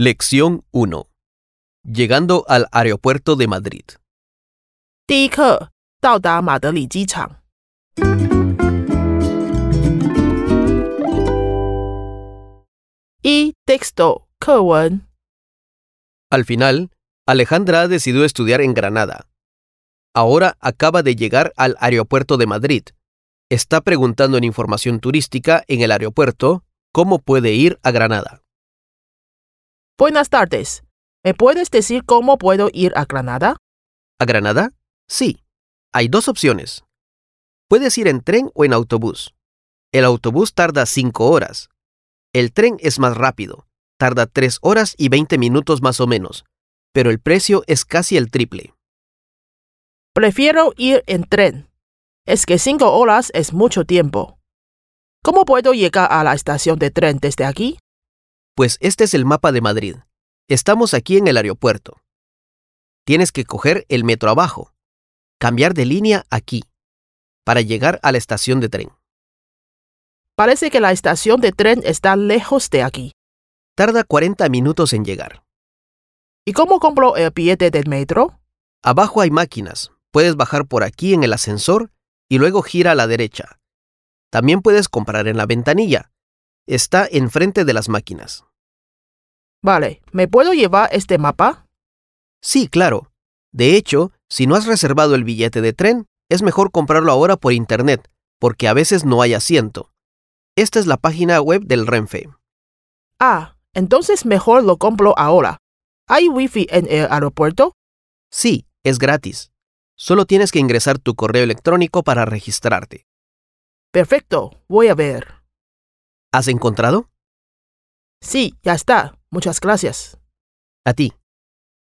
Lección 1. Llegando al aeropuerto de Madrid. 第一课，到达马德里机场。一 texto 课文 Al final, Alejandra decidió estudiar en Granada. Ahora acaba de llegar al aeropuerto de Madrid. Está preguntando en información turística en el aeropuerto cómo puede ir a Granada. Buenas tardes. ¿Me puedes decir cómo puedo ir a Granada? ¿A Granada? Sí. Hay dos opciones. Puedes ir en tren o en autobús. El autobús tarda 5 horas. El tren es más rápido. Tarda 3 horas y 20 minutos más o menos. Pero el precio es casi el triple. Prefiero ir en tren. Es que cinco horas es mucho tiempo. ¿Cómo puedo llegar a la estación de tren desde aquí? Pues este es el mapa de Madrid. Estamos aquí en el aeropuerto. Tienes que coger el metro abajo. Cambiar de línea aquí. Para llegar a la estación de tren. Parece que la estación de tren está lejos de aquí. Tarda 40 minutos en llegar. ¿Y cómo compro el billete del metro? Abajo hay máquinas. Puedes bajar por aquí en el ascensor y luego gira a la derecha. También puedes comprar en la ventanilla. Está enfrente de las máquinas. Vale, ¿me puedo llevar este mapa? Sí, claro. De hecho, si no has reservado el billete de tren, es mejor comprarlo ahora por internet, porque a veces no hay asiento. Esta es la página web del Renfe. Ah, entonces mejor lo compro ahora. ¿Hay wifi en el aeropuerto? Sí, es gratis. Solo tienes que ingresar tu correo electrónico para registrarte. Perfecto, voy a ver. ¿Has encontrado? Sí, ya está. Muchas gracias. A ti.